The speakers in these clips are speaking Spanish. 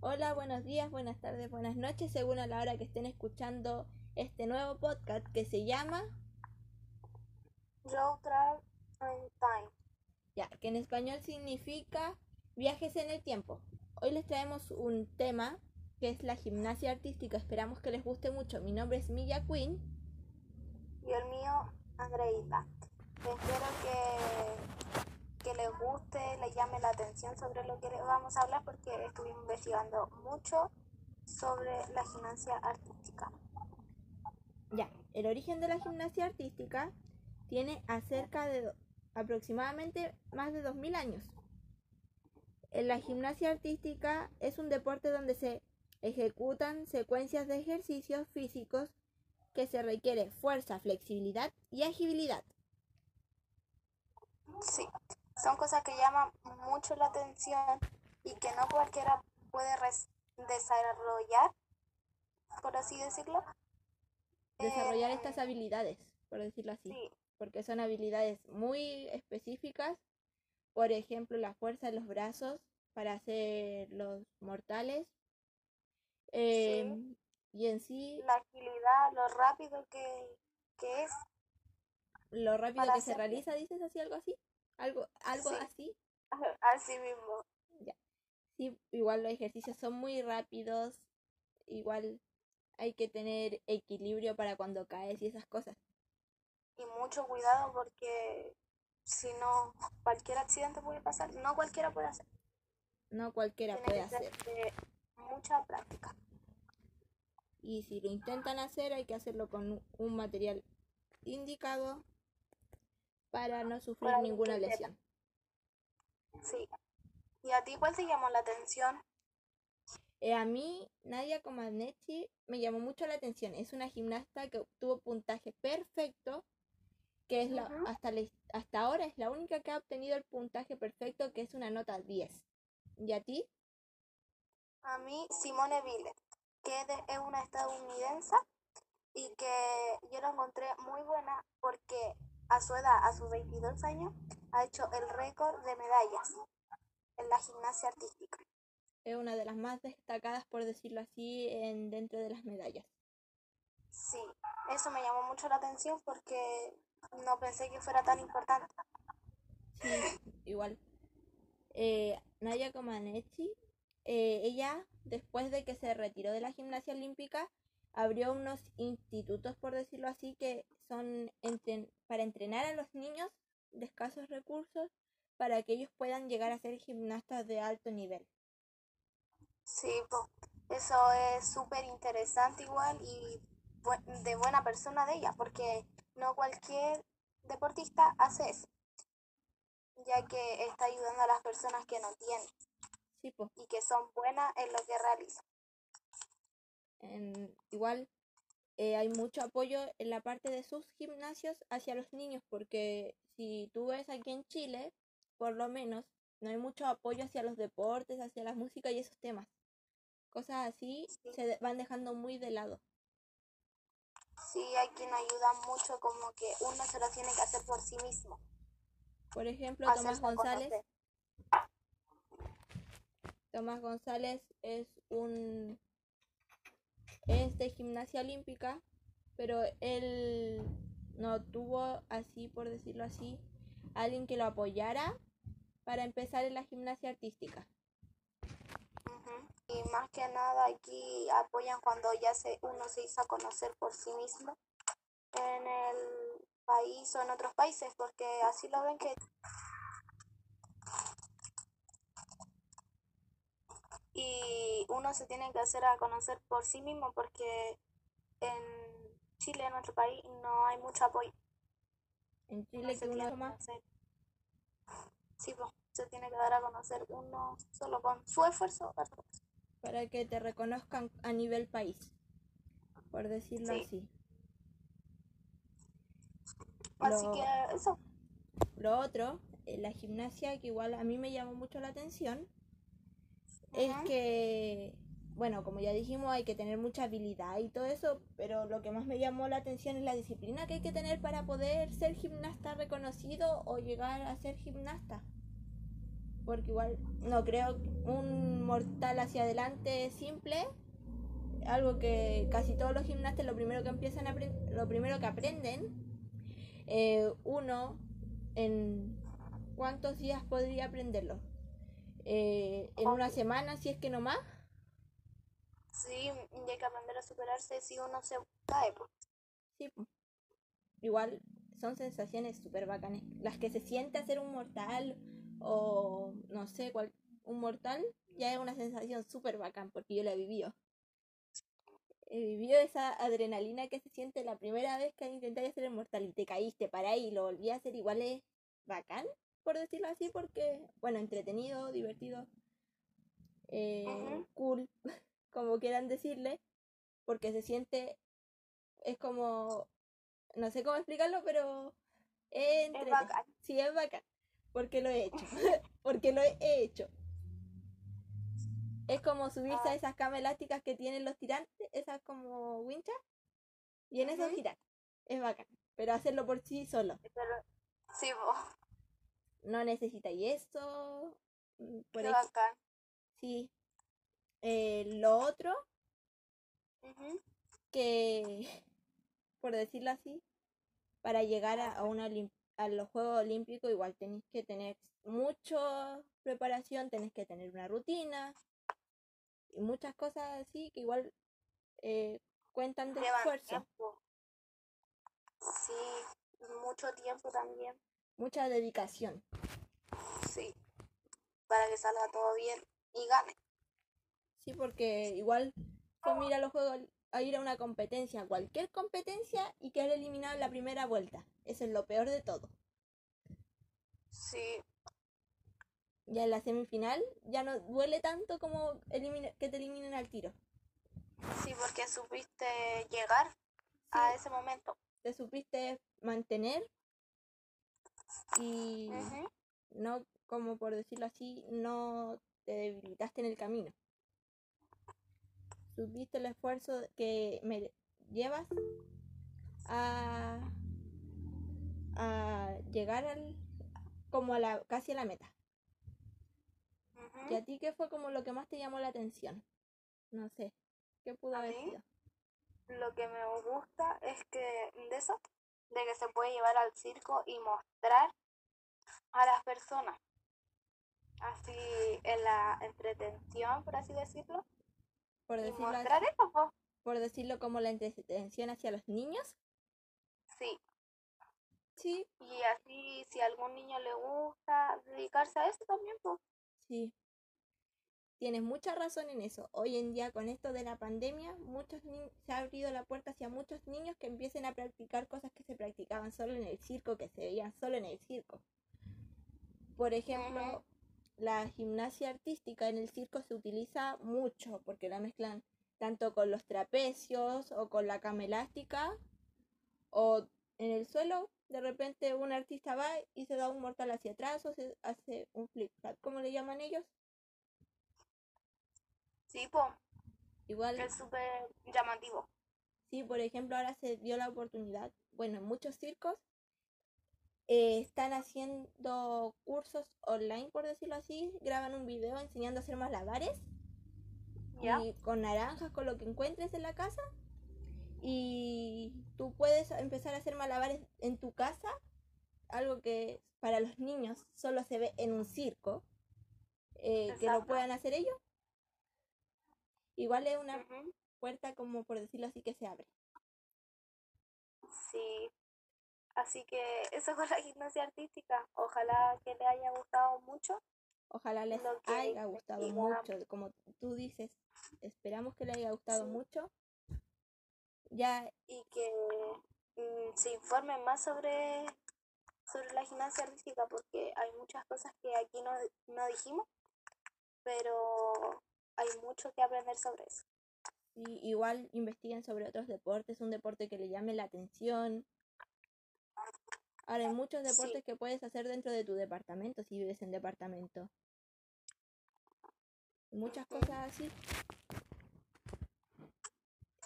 Hola, buenos días, buenas tardes, buenas noches, según a la hora que estén escuchando este nuevo podcast que se llama Road Travel in Time. Ya, que en español significa viajes en el tiempo. Hoy les traemos un tema que es la gimnasia artística. Esperamos que les guste mucho. Mi nombre es Milla Queen. Y el mío, Andreita. Espero que les guste, les llame la atención sobre lo que les vamos a hablar porque estuvimos investigando mucho sobre la gimnasia artística. Ya, el origen de la gimnasia artística tiene acerca de aproximadamente más de 2000 años. En la gimnasia artística es un deporte donde se ejecutan secuencias de ejercicios físicos que se requiere fuerza, flexibilidad y agilidad. Sí, son cosas que llaman mucho la atención y que no cualquiera puede desarrollar, por así decirlo. Desarrollar estas habilidades, por decirlo así, Sí, porque son habilidades muy específicas. Por ejemplo, la fuerza de los brazos para hacer los mortales. Em, y en sí, la agilidad, lo rápido que, que es. lo rápido que se realiza, dices así, algo así. Algo, algo Sí. así. Así mismo. Sí, igual los ejercicios son muy rápidos. Igual hay que tener equilibrio para cuando caes y esas cosas. Y mucho cuidado porque si no, cualquier accidente puede pasar. No cualquiera puede hacer. No cualquiera Tiene puede hacer. de mucha práctica. Y si lo intentan hacer, hay que hacerlo con un material indicado para no sufrir Para ninguna lesión. Sí. ¿Y a ti cuál te llamó la atención? Eh, a mí, Nadia Comaneci me llamó mucho la atención. Es una gimnasta que obtuvo puntaje perfecto, que es la, hasta, hasta ahora es la única que ha obtenido el puntaje perfecto, que es una nota 10. ¿Y a ti? A mí, Simone Biles, que es, de- es una estadounidense y que yo la encontré muy buena porque a su edad, a sus 22 años, ha hecho el récord de medallas en la gimnasia artística. Es una de las más destacadas, por decirlo así, en, dentro de las medallas. Sí, eso me llamó mucho la atención porque no pensé que fuera tan importante. Sí, igual. Eh, Nadia Comaneci, eh, ella, después de que se retiró de la gimnasia olímpica, abrió unos institutos, por decirlo así, que son entren- para entrenar a los niños de escasos recursos para que ellos puedan llegar a ser gimnastas de alto nivel. Sí, po, eso es súper interesante igual y bu- de buena persona de ella, porque no cualquier deportista hace eso, ya que está ayudando a las personas que no tienen Sí, pues, y que son buenas en lo que realizan. en- igual eh, hay mucho apoyo en la parte de sus gimnasios hacia los niños, porque si tú ves aquí en Chile, por lo menos, no hay mucho apoyo hacia los deportes, hacia la música y esos temas. Cosas así Sí. se van dejando muy de lado. Sí, hay quien ayuda mucho, como que uno se lo tiene que hacer por sí mismo. Por ejemplo, Tomás hacerse González, conocer. Tomás González es un es de gimnasia olímpica, pero él no tuvo así, por decirlo así, alguien que lo apoyara para empezar en la gimnasia artística. Y más que nada aquí apoyan cuando ya se, uno se hizo conocer por sí mismo en el país o en otros países, porque así lo ven que... Y uno se tiene que hacer a conocer por sí mismo porque en Chile, en nuestro país, no hay mucho apoyo. En Uno Chile se que uno toma Sí, pues, se tiene que dar a conocer uno solo con su esfuerzo. para que te reconozcan a nivel país, por decirlo Sí. así. Así Lo- que eso. Lo otro, eh, la gimnasia, que igual a mí me llamó mucho la atención, es que, bueno, como ya dijimos, hay que tener mucha habilidad y todo eso, pero lo que más me llamó la atención es la disciplina que hay que tener para poder ser gimnasta reconocido o llegar a ser gimnasta. Porque igual no creo un mortal hacia adelante simple, algo que casi todos los gimnastas lo primero que empiezan a lo primero que aprenden, eh, uno en cuántos días podría aprenderlo. Eh, en una semana, si es que no más. Sí, y hay que aprender a superarse si uno se cae. Pues. Sí, igual son sensaciones súper bacanas. Las que se siente hacer un mortal o no sé, cuál, un mortal ya es una sensación súper bacán porque yo la he vivido. He vivido esa adrenalina que se siente la primera vez que intentáis hacer el mortal y te caíste para ahí y lo volví a hacer igual es bacán, por decirlo así, porque, bueno, entretenido, divertido, eh, cool, como quieran decirle, porque se siente, es como no sé cómo explicarlo, pero es, bacán. Sí, es bacán. Porque lo he hecho. porque lo he hecho. Es como subirse a ah. esas camas elásticas que tienen los tirantes, esas como winchas, y en esos girar. Es bacán. Pero hacerlo por sí solo. sí, vos. No necesitáis eso. Mm, por Qué bacán. Sí. Eh, lo otro, que por decirlo así, para llegar a, una a los Juegos Olímpicos igual tenéis que tener mucha preparación, tenéis que tener una rutina y muchas cosas así que igual eh, cuentan de esfuerzo. Sí, mucho tiempo también. Mucha dedicación. Sí, para que salga todo bien y gane. Sí, porque igual, pues mira los Juegos a ir a una competencia, cualquier competencia, y quedar eliminado en la primera vuelta. Eso es lo peor de todo. Sí. Ya en la semifinal ya no duele tanto como que te eliminen al tiro. Sí, porque supiste llegar a ese momento. Te supiste mantener y no, como por decirlo así, no te debilitaste en el camino viste el esfuerzo que me llevas a, a llegar al como a la casi a la meta. ¿Y a ti qué fue como lo que más te llamó la atención? No sé, ¿qué pudo haber sido? Lo que me gusta es que de eso, de que se puede llevar al circo y mostrar a las personas así en la entretención, por así decirlo, por decirlo, por decirlo como la intención hacia los niños. Sí. Sí. Y así, si a algún niño le gusta dedicarse a eso también, pues. Sí. Tienes mucha razón en eso. Hoy en día, con esto de la pandemia, muchos se ha abrido la puerta hacia muchos niños que empiecen a practicar cosas que se practicaban solo en el circo, que se veían solo en el circo. Por ejemplo, la gimnasia artística en el circo se utiliza mucho porque la mezclan tanto con los trapecios o con la cama elástica o en el suelo de repente un artista va y se da un mortal hacia atrás o se hace un flip ¿cómo le llaman ellos? Sí, po. Igual. Es súper llamativo. Sí, por ejemplo, ahora se dio la oportunidad, bueno, en muchos circos eh, están haciendo cursos online, por decirlo así, graban un video enseñando a hacer malabares y con naranjas, con lo que encuentres en la casa. Y tú puedes empezar a hacer malabares en tu casa, algo que para los niños solo se ve en un circo, eh, que lo puedan hacer ellos. Igual es una puerta, como por decirlo así, que se abre. Sí, Así que eso fue la gimnasia artística. Ojalá que le haya gustado mucho. Ojalá les haya gustado mucho, como tú dices. Esperamos que le haya gustado mucho. Ya y que mm, se informen más sobre sobre la gimnasia artística porque hay muchas cosas que aquí no, no dijimos, pero hay mucho que aprender sobre eso. Y igual investiguen sobre otros deportes, un deporte que le llame la atención, Ahora hay muchos deportes que puedes hacer dentro de tu departamento si vives en departamento. Muchas cosas así.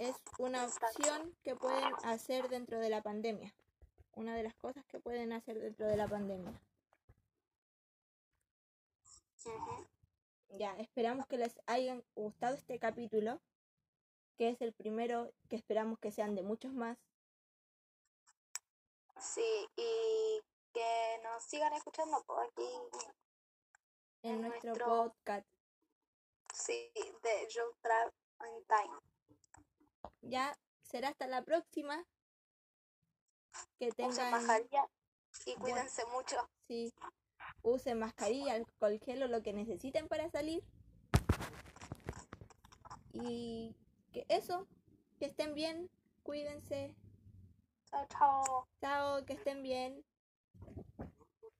Es una opción que pueden hacer dentro de la pandemia. Una de las cosas que pueden hacer dentro de la pandemia. Ujú. Ya, esperamos que les haya gustado este capítulo, que es el primero que esperamos que sean de muchos más. Sí, y que nos sigan escuchando por aquí, en En nuestro, nuestro- podcast. sí, de Joe Trap on Time. Ya será hasta la próxima. Que tengan, y Bueno. cuídense mucho. sí, usen mascarilla, alcohol gel o lo que necesiten para salir. Y que eso, que estén bien, cuídense. Chao, chao. Chao, que estén bien.